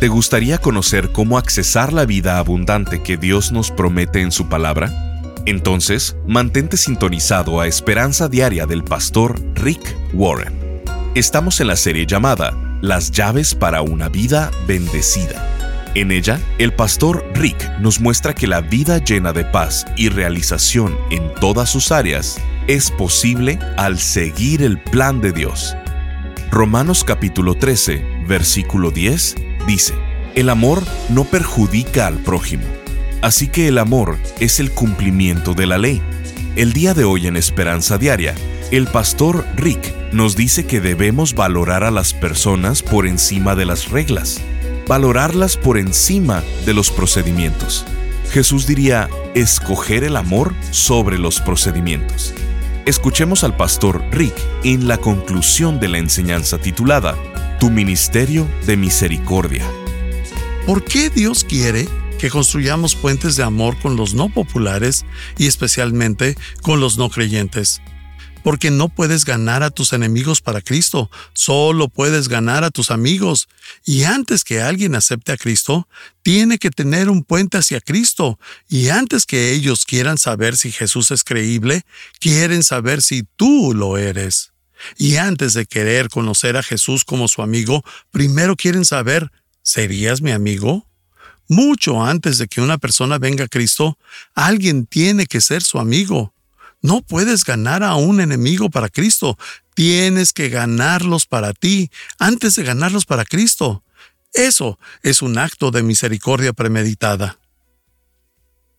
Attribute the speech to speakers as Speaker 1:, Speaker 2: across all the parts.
Speaker 1: ¿Te gustaría conocer cómo accesar la vida abundante que Dios nos promete en su palabra? Entonces, mantente sintonizado a Esperanza Diaria del pastor Rick Warren. Estamos en la serie llamada Las llaves para una vida bendecida. En ella, el pastor Rick nos muestra que la vida llena de paz y realización en todas sus áreas es posible al seguir el plan de Dios. Romanos capítulo 13, versículo 10 dice, el amor no perjudica al prójimo, así que el amor es el cumplimiento de la ley. El día de hoy en Esperanza Diaria, el pastor Rick nos dice que debemos valorar a las personas por encima de las reglas, valorarlas por encima de los procedimientos. Jesús diría, escoger el amor sobre los procedimientos. Escuchemos al pastor Rick en la conclusión de la enseñanza titulada Tu Ministerio de Misericordia.
Speaker 2: ¿Por qué Dios quiere que construyamos puentes de amor con los no populares y especialmente con los no creyentes? Porque no puedes ganar a tus enemigos para Cristo, solo puedes ganar a tus amigos. Y antes que alguien acepte a Cristo, tiene que tener un puente hacia Cristo. Y antes que ellos quieran saber si Jesús es creíble, quieren saber si tú lo eres. Y antes de querer conocer a Jesús como su amigo, primero quieren saber, ¿serías mi amigo? Mucho antes de que una persona venga a Cristo, alguien tiene que ser su amigo. No puedes ganar a un enemigo para Cristo, tienes que ganarlos para ti antes de ganarlos para Cristo. Eso es un acto de misericordia premeditada.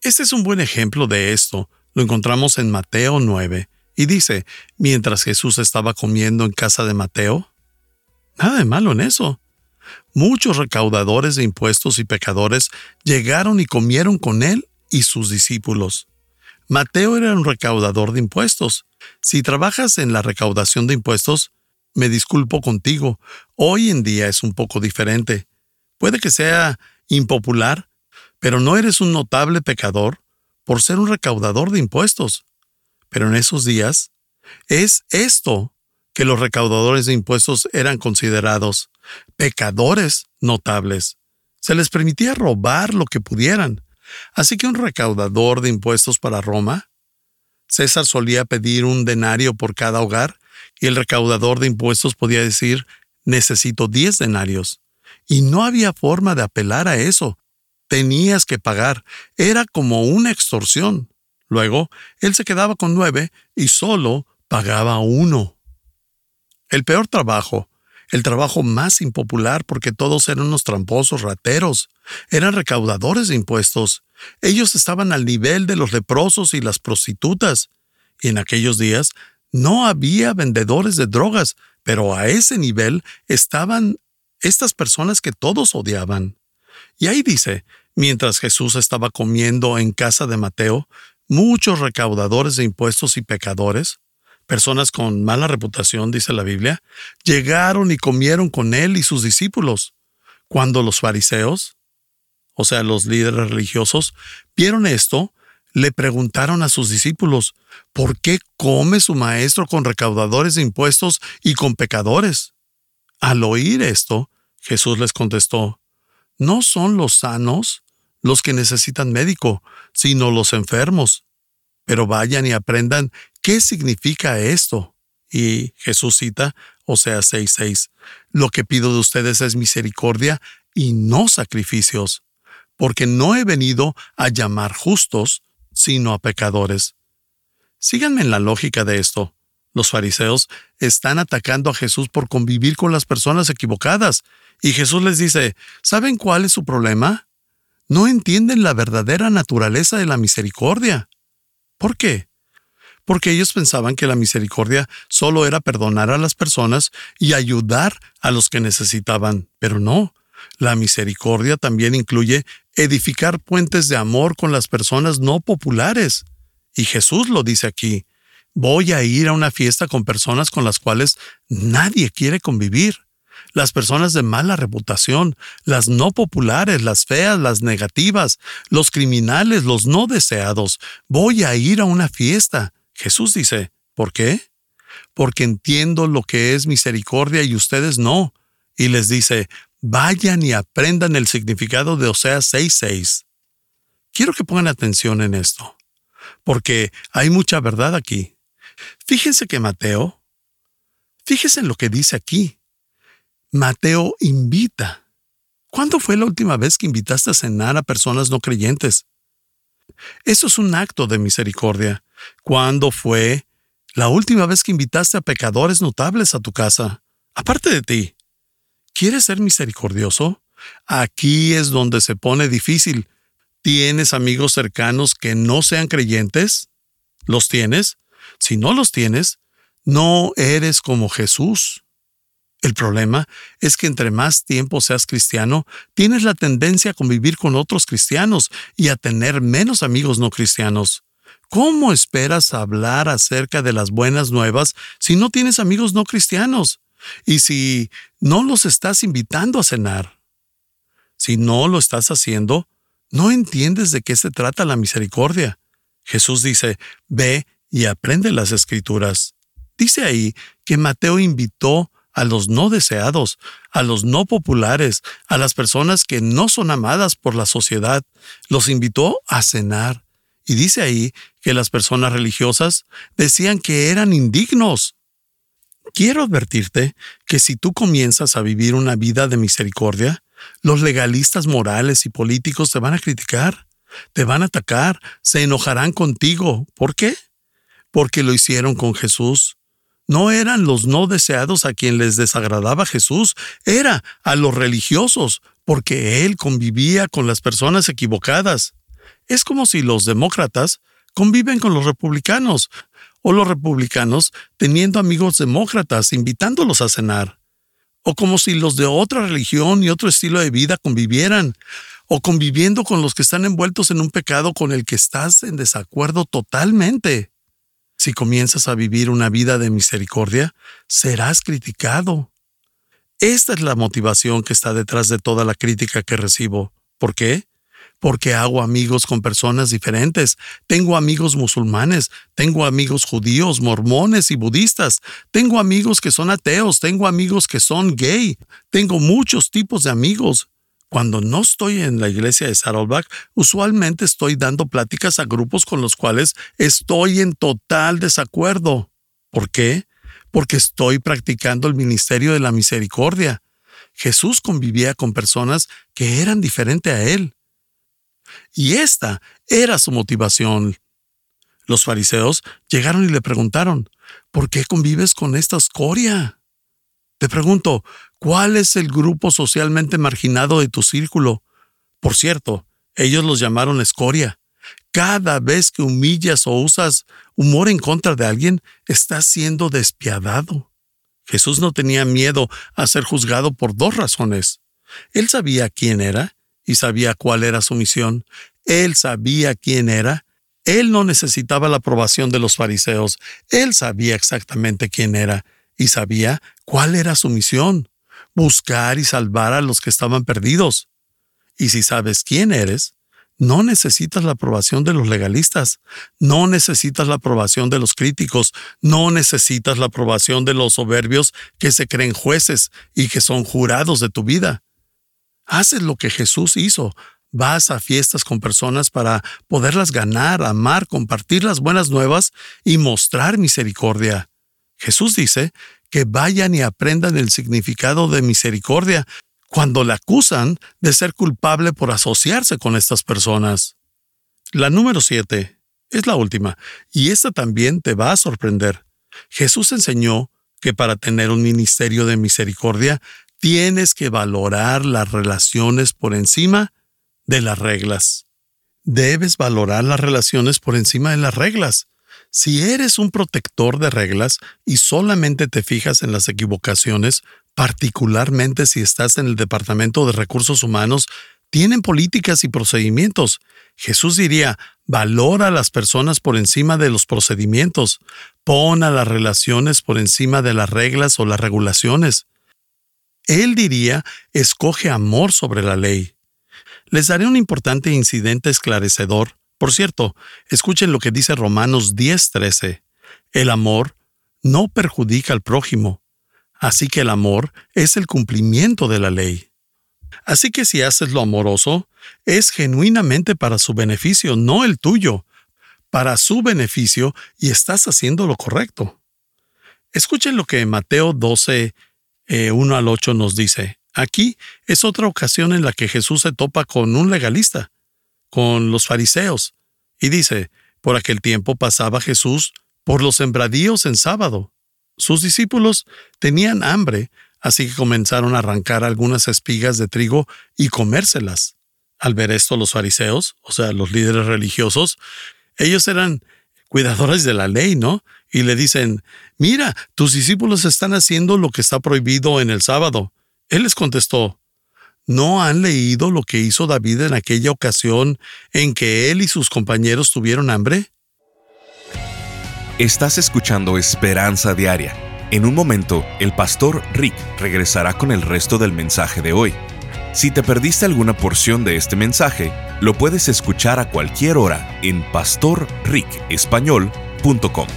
Speaker 2: Este es un buen ejemplo de esto. Lo encontramos en Mateo 9. Y dice, mientras Jesús estaba comiendo en casa de Mateo. Nada de malo en eso. Muchos recaudadores de impuestos y pecadores llegaron y comieron con él y sus discípulos. Mateo era un recaudador de impuestos. Si trabajas en la recaudación de impuestos, me disculpo contigo, hoy en día es un poco diferente. Puede que sea impopular, pero no eres un notable pecador por ser un recaudador de impuestos. Pero en esos días, es esto que los recaudadores de impuestos eran considerados pecadores notables. Se les permitía robar lo que pudieran. Así que un recaudador de impuestos para Roma, César solía pedir un denario por cada hogar y el recaudador de impuestos podía decir, necesito diez denarios. Y no había forma de apelar a eso. Tenías que pagar. Era como una extorsión. Luego, él se quedaba con nueve y solo pagaba uno. El peor trabajo, el trabajo más impopular porque todos eran unos tramposos rateros, eran recaudadores de impuestos. Ellos estaban al nivel de los leprosos y las prostitutas. Y en aquellos días no había vendedores de drogas, pero a ese nivel estaban estas personas que todos odiaban. Y ahí dice, mientras Jesús estaba comiendo en casa de Mateo, muchos recaudadores de impuestos y pecadores, personas con mala reputación, dice la Biblia, llegaron y comieron con él y sus discípulos. Cuando los fariseos, o sea, los líderes religiosos, vieron esto, le preguntaron a sus discípulos, ¿por qué come su maestro con recaudadores de impuestos y con pecadores? Al oír esto, Jesús les contestó, ¿no son los sanos los que necesitan médico, sino los enfermos. Pero vayan y aprendan qué significa esto. Y Jesús cita, o sea, 6.6, lo que pido de ustedes es misericordia y no sacrificios, porque no he venido a llamar justos, sino a pecadores. Síganme en la lógica de esto. Los fariseos están atacando a Jesús por convivir con las personas equivocadas, y Jesús les dice, ¿saben cuál es su problema? No entienden la verdadera naturaleza de la misericordia. ¿Por qué? Porque ellos pensaban que la misericordia solo era perdonar a las personas y ayudar a los que necesitaban, pero no. La misericordia también incluye edificar puentes de amor con las personas no populares. Y Jesús lo dice aquí. Voy a ir a una fiesta con personas con las cuales nadie quiere convivir las personas de mala reputación, las no populares, las feas, las negativas, los criminales, los no deseados. Voy a ir a una fiesta. Jesús dice, ¿por qué? Porque entiendo lo que es misericordia y ustedes no. Y les dice, vayan y aprendan el significado de Oseas 6.6. Quiero que pongan atención en esto, porque hay mucha verdad aquí. Fíjense que Mateo, fíjense en lo que dice aquí. Mateo invita. ¿Cuándo fue la última vez que invitaste a cenar a personas no creyentes? Eso es un acto de misericordia. ¿Cuándo fue la última vez que invitaste a pecadores notables a tu casa? Aparte de ti. ¿Quieres ser misericordioso? Aquí es donde se pone difícil. ¿Tienes amigos cercanos que no sean creyentes? ¿Los tienes? Si no los tienes, no eres como Jesús. El problema es que entre más tiempo seas cristiano, tienes la tendencia a convivir con otros cristianos y a tener menos amigos no cristianos. ¿Cómo esperas hablar acerca de las buenas nuevas si no tienes amigos no cristianos? Y si no los estás invitando a cenar. Si no lo estás haciendo, no entiendes de qué se trata la misericordia. Jesús dice, ve y aprende las escrituras. Dice ahí que Mateo invitó a los no deseados, a los no populares, a las personas que no son amadas por la sociedad. Los invitó a cenar. Y dice ahí que las personas religiosas decían que eran indignos. Quiero advertirte que si tú comienzas a vivir una vida de misericordia, los legalistas morales y políticos te van a criticar, te van a atacar, se enojarán contigo. ¿Por qué? Porque lo hicieron con Jesús. No eran los no deseados a quien les desagradaba Jesús, era a los religiosos, porque Él convivía con las personas equivocadas. Es como si los demócratas conviven con los republicanos, o los republicanos teniendo amigos demócratas, invitándolos a cenar, o como si los de otra religión y otro estilo de vida convivieran, o conviviendo con los que están envueltos en un pecado con el que estás en desacuerdo totalmente. Si comienzas a vivir una vida de misericordia, serás criticado. Esta es la motivación que está detrás de toda la crítica que recibo. ¿Por qué? Porque hago amigos con personas diferentes. Tengo amigos musulmanes, tengo amigos judíos, mormones y budistas. Tengo amigos que son ateos, tengo amigos que son gay. Tengo muchos tipos de amigos. Cuando no estoy en la iglesia de Saddleback, usualmente estoy dando pláticas a grupos con los cuales estoy en total desacuerdo. ¿Por qué? Porque estoy practicando el ministerio de la misericordia. Jesús convivía con personas que eran diferentes a él. Y esta era su motivación. Los fariseos llegaron y le preguntaron, ¿por qué convives con esta escoria? Te pregunto, ¿cuál es el grupo socialmente marginado de tu círculo? Por cierto, ellos los llamaron escoria. Cada vez que humillas o usas humor en contra de alguien, estás siendo despiadado. Jesús no tenía miedo a ser juzgado por dos razones. Él sabía quién era y sabía cuál era su misión. Él sabía quién era. Él no necesitaba la aprobación de los fariseos. Él sabía exactamente quién era y sabía cuál era su misión, buscar y salvar a los que estaban perdidos. Y si sabes quién eres, no necesitas la aprobación de los legalistas, no necesitas la aprobación de los críticos, no necesitas la aprobación de los soberbios que se creen jueces y que son jurados de tu vida. Haces lo que Jesús hizo, vas a fiestas con personas para poderlas ganar, amar, compartir las buenas nuevas y mostrar misericordia. Jesús dice que vayan y aprendan el significado de misericordia cuando le acusan de ser culpable por asociarse con estas personas. La número siete es la última, y esta también te va a sorprender. Jesús enseñó que para tener un ministerio de misericordia tienes que valorar las relaciones por encima de las reglas. Debes valorar las relaciones por encima de las reglas. Si eres un protector de reglas y solamente te fijas en las equivocaciones, particularmente si estás en el Departamento de Recursos Humanos, tienen políticas y procedimientos. Jesús diría, valora a las personas por encima de los procedimientos, pon a las relaciones por encima de las reglas o las regulaciones. Él diría, escoge amor sobre la ley. Les daré un importante incidente esclarecedor por cierto, escuchen lo que dice Romanos 10:13. El amor no perjudica al prójimo, así que el amor es el cumplimiento de la ley. Así que si haces lo amoroso, es genuinamente para su beneficio, no el tuyo, para su beneficio y estás haciendo lo correcto. Escuchen lo que Mateo 12, 1 eh, al 8 nos dice. Aquí es otra ocasión en la que Jesús se topa con un legalista, con los fariseos, y dice, por aquel tiempo pasaba Jesús por los sembradíos en sábado. Sus discípulos tenían hambre, así que comenzaron a arrancar algunas espigas de trigo y comérselas. Al ver esto los fariseos, o sea, los líderes religiosos, ellos eran cuidadores de la ley, ¿no? Y le dicen, mira, tus discípulos están haciendo lo que está prohibido en el sábado. Él les contestó, ¿no han leído lo que hizo David en aquella ocasión en que él y sus compañeros tuvieron hambre?
Speaker 1: Estás escuchando Esperanza Diaria. En un momento, el pastor Rick regresará con el resto del mensaje de hoy. Si te perdiste alguna porción de este mensaje, lo puedes escuchar a cualquier hora en pastorricespañol.com.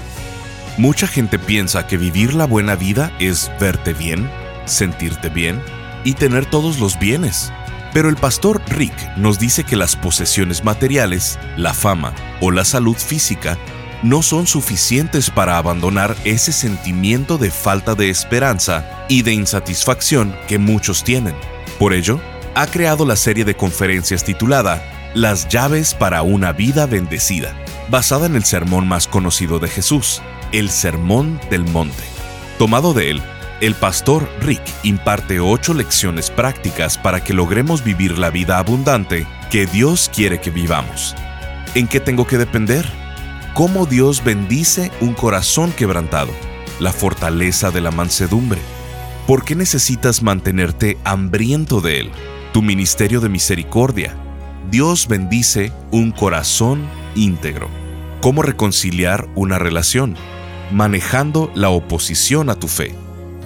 Speaker 1: Mucha gente piensa que vivir la buena vida es verte bien, sentirte bien y tener todos los bienes. Pero el pastor Rick nos dice que las posesiones materiales, la fama o la salud física no son suficientes para abandonar ese sentimiento de falta de esperanza y de insatisfacción que muchos tienen. Por ello, ha creado la serie de conferencias titulada Las llaves para una vida bendecida, basada en el sermón más conocido de Jesús, el Sermón del Monte. Tomado de él, el pastor Rick imparte ocho lecciones prácticas para que logremos vivir la vida abundante que Dios quiere que vivamos. ¿En qué tengo que depender? ¿Cómo Dios bendice un corazón quebrantado? La fortaleza de la mansedumbre ¿Por qué necesitas mantenerte hambriento de Él? Tu ministerio de misericordia. Dios bendice un corazón íntegro. ¿Cómo reconciliar una relación? Manejando la oposición a tu fe.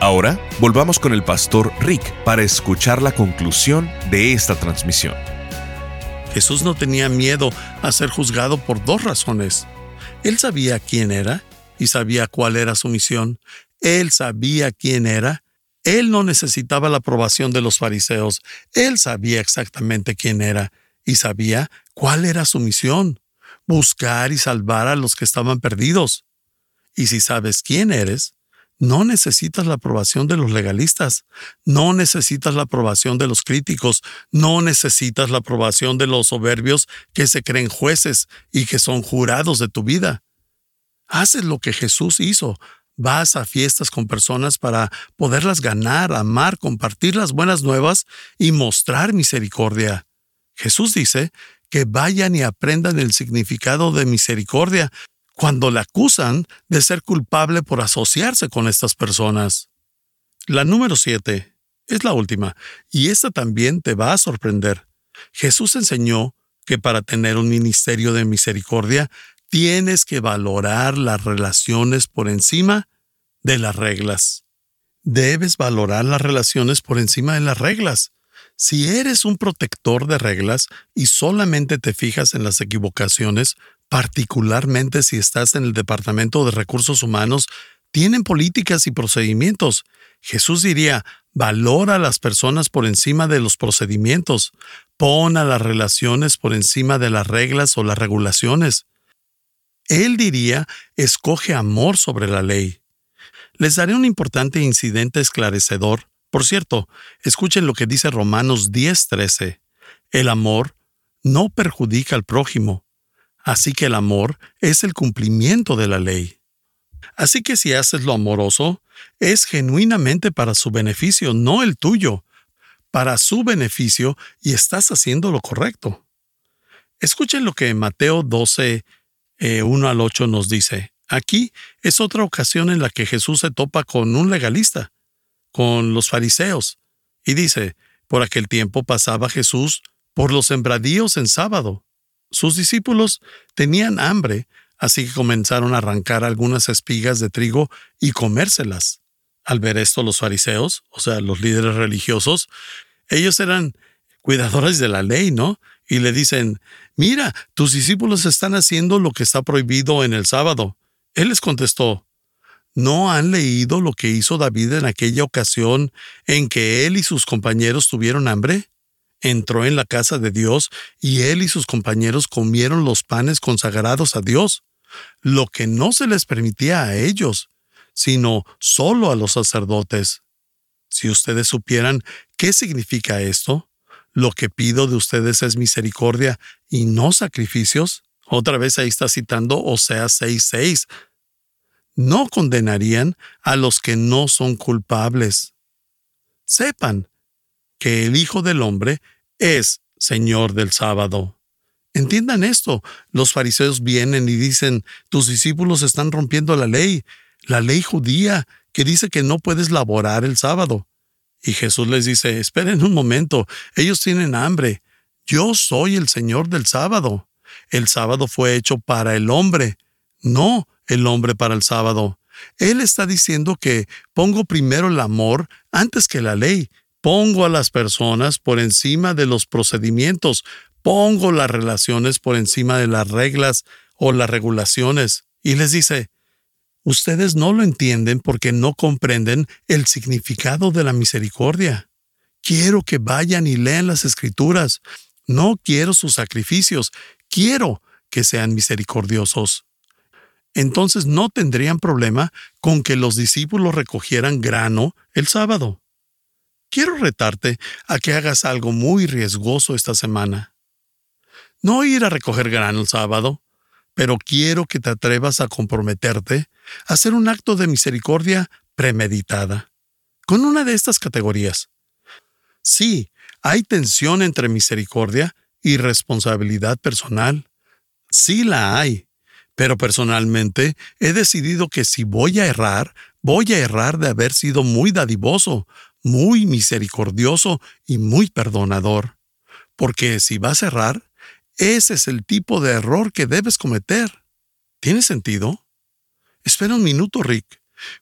Speaker 1: Ahora, volvamos con el pastor Rick para escuchar la conclusión de esta transmisión.
Speaker 2: Jesús no tenía miedo a ser juzgado por dos razones. Él sabía quién era y sabía cuál era su misión. Él sabía quién era él no necesitaba la aprobación de los fariseos. Él sabía exactamente quién era y sabía cuál era su misión, buscar y salvar a los que estaban perdidos. Y si sabes quién eres, no necesitas la aprobación de los legalistas, no necesitas la aprobación de los críticos, no necesitas la aprobación de los soberbios que se creen jueces y que son jurados de tu vida. Haces lo que Jesús hizo, Vas a fiestas con personas para poderlas ganar, amar, compartir las buenas nuevas y mostrar misericordia. Jesús dice que vayan y aprendan el significado de misericordia cuando le acusan de ser culpable por asociarse con estas personas. La número siete es la última, y esta también te va a sorprender. Jesús enseñó que para tener un ministerio de misericordia tienes que valorar las relaciones por encima de las reglas. Debes valorar las relaciones por encima de las reglas. Si eres un protector de reglas y solamente te fijas en las equivocaciones, particularmente si estás en el Departamento de Recursos Humanos, tienen políticas y procedimientos. Jesús diría, valora a las personas por encima de los procedimientos, pon a las relaciones por encima de las reglas o las regulaciones. Él diría, escoge amor sobre la ley. Les daré un importante incidente esclarecedor. Por cierto, escuchen lo que dice Romanos 10:13. El amor no perjudica al prójimo. Así que el amor es el cumplimiento de la ley. Así que si haces lo amoroso, es genuinamente para su beneficio, no el tuyo, para su beneficio y estás haciendo lo correcto. Escuchen lo que Mateo 12, 1 eh, al 8 nos dice. Aquí es otra ocasión en la que Jesús se topa con un legalista, con los fariseos, y dice, por aquel tiempo pasaba Jesús por los sembradíos en sábado. Sus discípulos tenían hambre, así que comenzaron a arrancar algunas espigas de trigo y comérselas. Al ver esto los fariseos, o sea, los líderes religiosos, ellos eran cuidadores de la ley, ¿no? Y le dicen, mira, tus discípulos están haciendo lo que está prohibido en el sábado. Él les contestó, ¿no han leído lo que hizo David en aquella ocasión en que él y sus compañeros tuvieron hambre? Entró en la casa de Dios y él y sus compañeros comieron los panes consagrados a Dios, lo que no se les permitía a ellos, sino solo a los sacerdotes. Si ustedes supieran qué significa esto, lo que pido de ustedes es misericordia y no sacrificios. Otra vez ahí está citando Oseas 6:6. No condenarían a los que no son culpables. Sepan que el Hijo del Hombre es Señor del sábado. Entiendan esto. Los fariseos vienen y dicen, tus discípulos están rompiendo la ley la ley judía que dice que no puedes laborar el sábado. Y Jesús les dice, esperen un momento, ellos tienen hambre. Yo soy el Señor del sábado. El sábado fue hecho para el hombre, no el hombre para el sábado. Él está diciendo que pongo primero el amor antes que la ley. Pongo a las personas por encima de los procedimientos. Pongo las relaciones por encima de las reglas o las regulaciones. Y les dice, Ustedes no lo entienden porque no comprenden el significado de la misericordia. Quiero que vayan y lean las escrituras. No quiero sus sacrificios. Quiero que sean misericordiosos. Entonces no tendrían problema con que los discípulos recogieran grano el sábado. Quiero retarte a que hagas algo muy riesgoso esta semana. No ir a recoger grano el sábado, pero quiero que te atrevas a comprometerte a hacer un acto de misericordia premeditada, con una de estas categorías. Sí, hay tensión entre misericordia y responsabilidad personal. Sí la hay, pero personalmente he decidido que si voy a errar, voy a errar de haber sido muy dadivoso, muy misericordioso y muy perdonador. Porque si vas a errar, ese es el tipo de error que debes cometer. ¿Tiene sentido? Espera un minuto, Rick.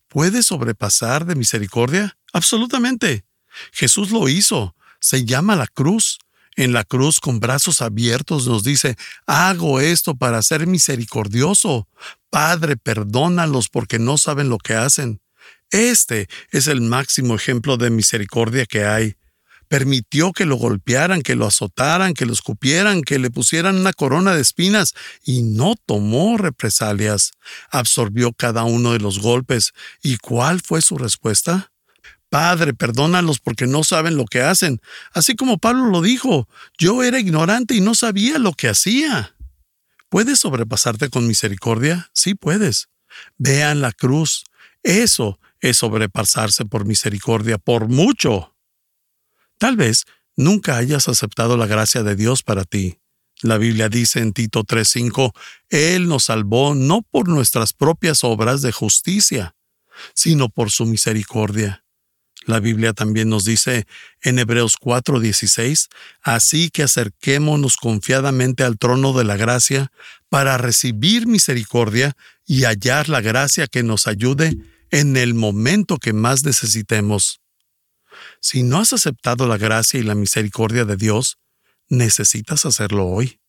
Speaker 2: ¿Puedes sobrepasar de misericordia? Absolutamente. Jesús lo hizo. Se llama la cruz. En la cruz con brazos abiertos nos dice, hago esto para ser misericordioso. Padre, perdónalos porque no saben lo que hacen. Este es el máximo ejemplo de misericordia que hay permitió que lo golpearan, que lo azotaran, que lo escupieran, que le pusieran una corona de espinas, y no tomó represalias. Absorbió cada uno de los golpes. ¿Y cuál fue su respuesta? Padre, perdónalos porque no saben lo que hacen. Así como Pablo lo dijo, yo era ignorante y no sabía lo que hacía. ¿Puedes sobrepasarte con misericordia? Sí puedes. Vean la cruz. Eso es sobrepasarse por misericordia, por mucho. Tal vez nunca hayas aceptado la gracia de Dios para ti. La Biblia dice en Tito 3:5, Él nos salvó no por nuestras propias obras de justicia, sino por su misericordia. La Biblia también nos dice en Hebreos 4:16, Así que acerquémonos confiadamente al trono de la gracia para recibir misericordia y hallar la gracia que nos ayude en el momento que más necesitemos. Si no has aceptado la gracia y la misericordia de Dios, necesitas hacerlo hoy.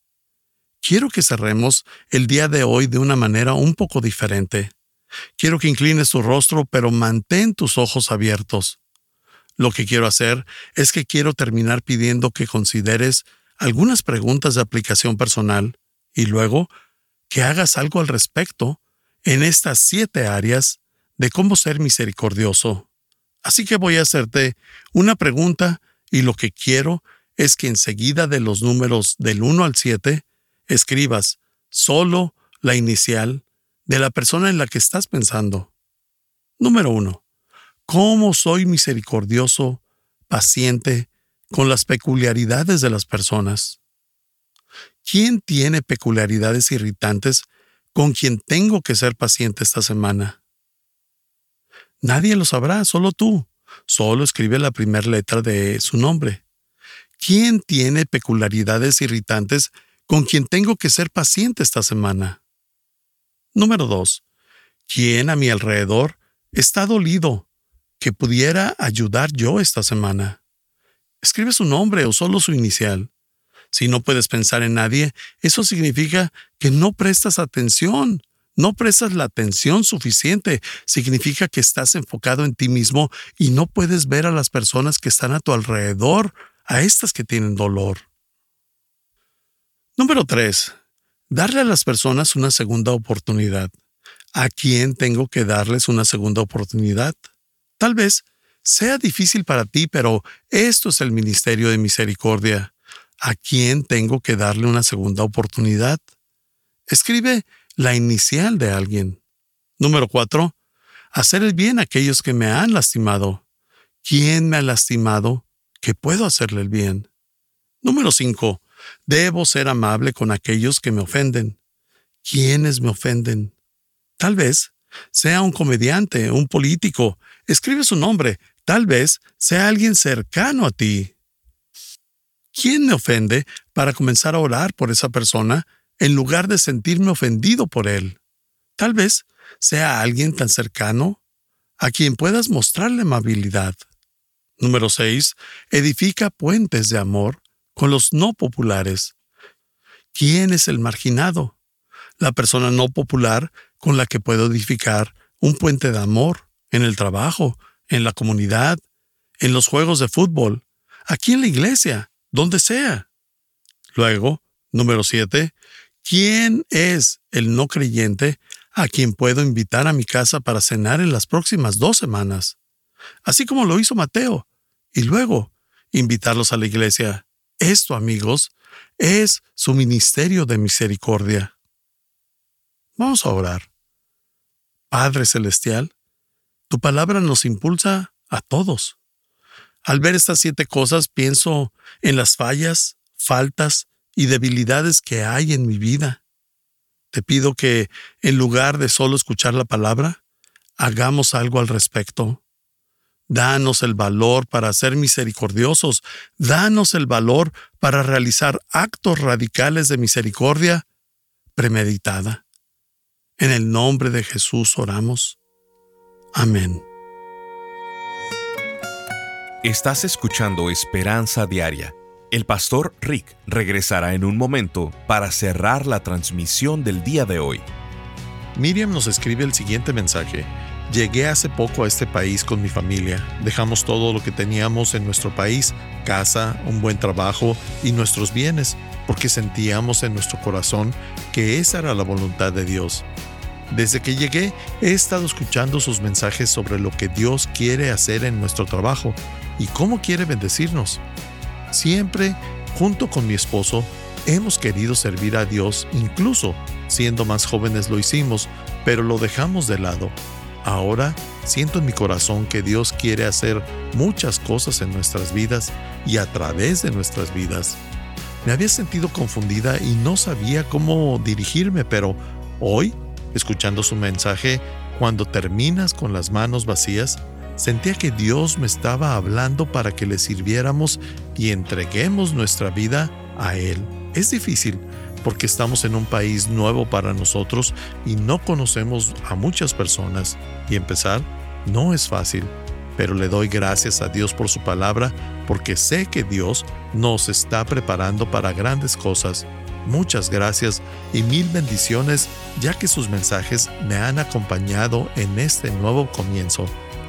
Speaker 2: Quiero que cerremos el día de hoy de una manera un poco diferente. Quiero que inclines tu rostro, pero mantén tus ojos abiertos. Lo que quiero hacer es que quiero terminar pidiendo que consideres algunas preguntas de aplicación personal y luego que hagas algo al respecto en estas siete áreas de cómo ser misericordioso. Así que voy a hacerte una pregunta y lo que quiero es que enseguida de los números del 1 al 7 escribas solo la inicial de la persona en la que estás pensando. Número uno, ¿cómo soy misericordioso, paciente, con las peculiaridades de las personas? ¿Quién tiene peculiaridades irritantes con quien tengo que ser paciente esta semana? Nadie lo sabrá, solo tú. Solo escribe la primera letra de su nombre. ¿Quién tiene peculiaridades irritantes con quien tengo que ser paciente esta semana? Número 2. ¿Quién a mi alrededor está dolido que pudiera ayudar yo esta semana? Escribe su nombre o solo su inicial. Si no puedes pensar en nadie, eso significa que no prestas atención no prestas la atención suficiente. Significa que estás enfocado en ti mismo y no puedes ver a las personas que están a tu alrededor, a estas que tienen dolor. Número 3. Darle a las personas una segunda oportunidad. ¿A quién tengo que darles una segunda oportunidad? Tal vez sea difícil para ti, pero esto es el ministerio de misericordia. ¿A quién tengo que darle una segunda oportunidad? Escribe la inicial de alguien. Número cuatro, hacer el bien a aquellos que me han lastimado. ¿Quién me ha lastimado? Que puedo hacerle el bien. Número cinco, debo ser amable con aquellos que me ofenden. ¿Quiénes me ofenden? Tal vez sea un comediante, un político. Escribe su nombre. Tal vez sea alguien cercano a ti. ¿Quién me ofende para comenzar a orar por esa persona en lugar de sentirme ofendido por él. Tal vez sea alguien tan cercano a quien puedas mostrarle amabilidad. Número 6. Edifica puentes de amor con los no populares. ¿Quién es el marginado? La persona no popular con la que puedo edificar un puente de amor en el trabajo, en la comunidad, en los juegos de fútbol, aquí en la iglesia, donde sea. Luego, número 7. ¿Quién es el no creyente a quien puedo invitar a mi casa para cenar en las próximas dos semanas? Así como lo hizo Mateo. Y luego, invitarlos a la iglesia. Esto, amigos, es su ministerio de misericordia. Vamos a orar. Padre Celestial, tu palabra nos impulsa a todos. Al ver estas siete cosas pienso en las fallas, faltas y debilidades que hay en mi vida. Te pido que, en lugar de solo escuchar la palabra, hagamos algo al respecto. Danos el valor para ser misericordiosos. Danos el valor para realizar actos radicales de misericordia premeditada. En el nombre de Jesús oramos. Amén.
Speaker 1: Estás escuchando Esperanza Diaria el pastor Rick regresará en un momento para cerrar la transmisión del día de hoy.
Speaker 2: Miriam nos escribe el siguiente mensaje. Llegué hace poco a este país con mi familia. Dejamos todo lo que teníamos en nuestro país, casa, un buen trabajo y nuestros bienes, porque sentíamos en nuestro corazón que esa era la voluntad de Dios. Desde que llegué he estado escuchando sus mensajes sobre lo que Dios quiere hacer en nuestro trabajo y cómo quiere bendecirnos. Siempre, junto con mi esposo, hemos querido servir a Dios, incluso siendo más jóvenes lo hicimos, pero lo dejamos de lado. Ahora siento en mi corazón que Dios quiere hacer muchas cosas en nuestras vidas y a través de nuestras vidas. Me había sentido confundida y no sabía cómo dirigirme, pero hoy, escuchando su mensaje, cuando terminas con las manos vacías, Sentía que Dios me estaba hablando para que le sirviéramos y entreguemos nuestra vida a Él. Es difícil porque estamos en un país nuevo para nosotros y no conocemos a muchas personas y empezar no es fácil, pero le doy gracias a Dios por su palabra porque sé que Dios nos está preparando para grandes cosas. Muchas gracias y mil bendiciones ya que sus mensajes me han acompañado en este nuevo comienzo.